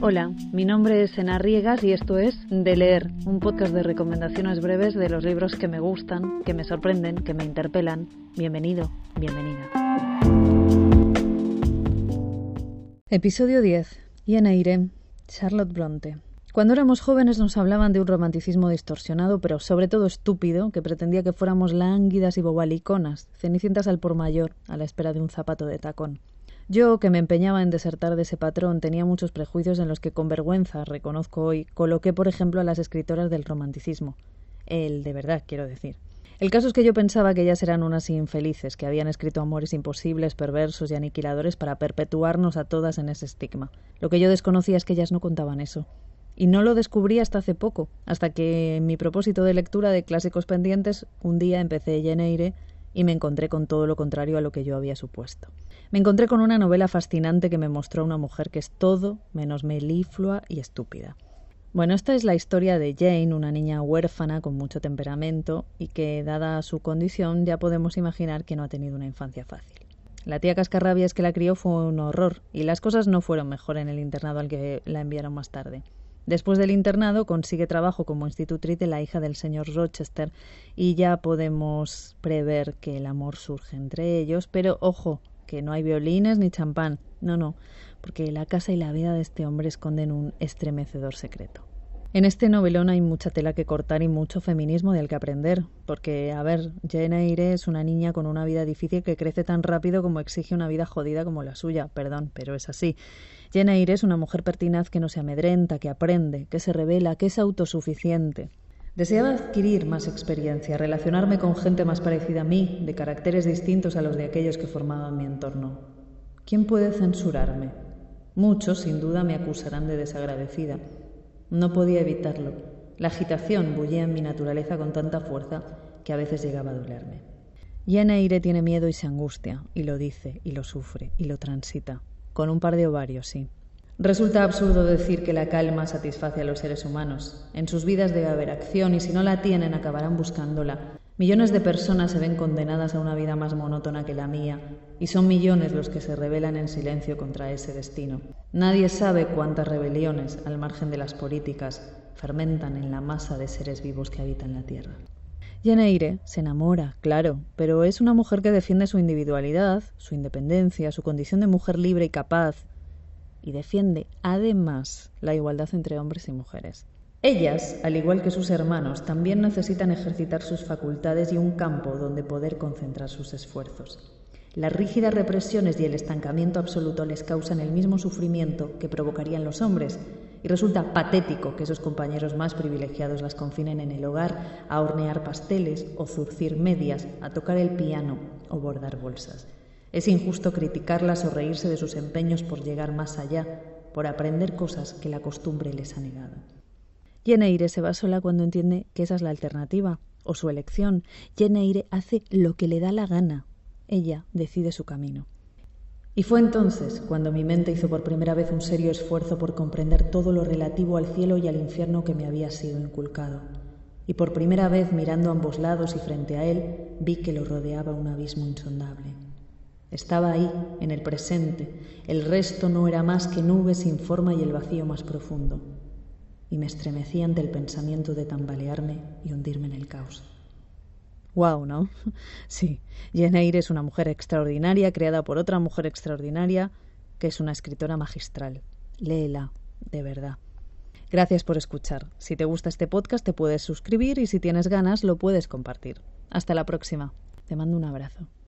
Hola, mi nombre es Ena Riegas y esto es De Leer, un podcast de recomendaciones breves de los libros que me gustan, que me sorprenden, que me interpelan. Bienvenido, bienvenida. Episodio 10. Irene, Charlotte Bronte. Cuando éramos jóvenes nos hablaban de un romanticismo distorsionado, pero sobre todo estúpido, que pretendía que fuéramos lánguidas y bobaliconas, cenicientas al por mayor, a la espera de un zapato de tacón. Yo, que me empeñaba en desertar de ese patrón, tenía muchos prejuicios en los que con vergüenza, reconozco hoy, coloqué, por ejemplo, a las escritoras del romanticismo. El de verdad, quiero decir. El caso es que yo pensaba que ellas eran unas infelices, que habían escrito amores imposibles, perversos y aniquiladores para perpetuarnos a todas en ese estigma. Lo que yo desconocía es que ellas no contaban eso. Y no lo descubrí hasta hace poco, hasta que en mi propósito de lectura de clásicos pendientes un día empecé Lleneire y me encontré con todo lo contrario a lo que yo había supuesto. Me encontré con una novela fascinante que me mostró una mujer que es todo menos meliflua y estúpida. Bueno, esta es la historia de Jane, una niña huérfana con mucho temperamento y que, dada su condición, ya podemos imaginar que no ha tenido una infancia fácil. La tía Cascarrabias que la crió fue un horror y las cosas no fueron mejor en el internado al que la enviaron más tarde. Después del internado consigue trabajo como institutriz de la hija del señor Rochester y ya podemos prever que el amor surge entre ellos, pero ojo, que no hay violines ni champán, no, no, porque la casa y la vida de este hombre esconden un estremecedor secreto. En este novelón hay mucha tela que cortar y mucho feminismo del que aprender, porque, a ver, Jane Eyre es una niña con una vida difícil que crece tan rápido como exige una vida jodida como la suya, perdón, pero es así. Jane Eyre es una mujer pertinaz que no se amedrenta, que aprende, que se revela, que es autosuficiente. Deseaba adquirir más experiencia, relacionarme con gente más parecida a mí, de caracteres distintos a los de aquellos que formaban mi entorno. ¿Quién puede censurarme? Muchos, sin duda, me acusarán de desagradecida no podía evitarlo. La agitación bullía en mi naturaleza con tanta fuerza que a veces llegaba a dolerme. Yeneire tiene miedo y se angustia, y lo dice, y lo sufre, y lo transita. Con un par de ovarios, sí. Resulta absurdo decir que la calma satisface a los seres humanos. En sus vidas debe haber acción y si no la tienen acabarán buscándola. Millones de personas se ven condenadas a una vida más monótona que la mía, y son millones los que se rebelan en silencio contra ese destino. Nadie sabe cuántas rebeliones, al margen de las políticas, fermentan en la masa de seres vivos que habitan la Tierra. Yeneire se enamora, claro, pero es una mujer que defiende su individualidad, su independencia, su condición de mujer libre y capaz, y defiende además la igualdad entre hombres y mujeres. Ellas, al igual que sus hermanos, también necesitan ejercitar sus facultades y un campo donde poder concentrar sus esfuerzos. Las rígidas represiones y el estancamiento absoluto les causan el mismo sufrimiento que provocarían los hombres, y resulta patético que esos compañeros más privilegiados las confinen en el hogar a hornear pasteles o zurcir medias, a tocar el piano o bordar bolsas. Es injusto criticarlas o reírse de sus empeños por llegar más allá, por aprender cosas que la costumbre les ha negado. Yeneire se va sola cuando entiende que esa es la alternativa o su elección. Yeneire hace lo que le da la gana. Ella decide su camino. Y fue entonces cuando mi mente hizo por primera vez un serio esfuerzo por comprender todo lo relativo al cielo y al infierno que me había sido inculcado. Y por primera vez mirando a ambos lados y frente a él, vi que lo rodeaba un abismo insondable. Estaba ahí, en el presente. El resto no era más que nubes sin forma y el vacío más profundo y me estremecí ante el pensamiento de tambalearme y hundirme en el caos. Wow, ¿no? Sí, Jane es una mujer extraordinaria, creada por otra mujer extraordinaria, que es una escritora magistral. Léela, de verdad. Gracias por escuchar. Si te gusta este podcast te puedes suscribir y si tienes ganas lo puedes compartir. Hasta la próxima. Te mando un abrazo.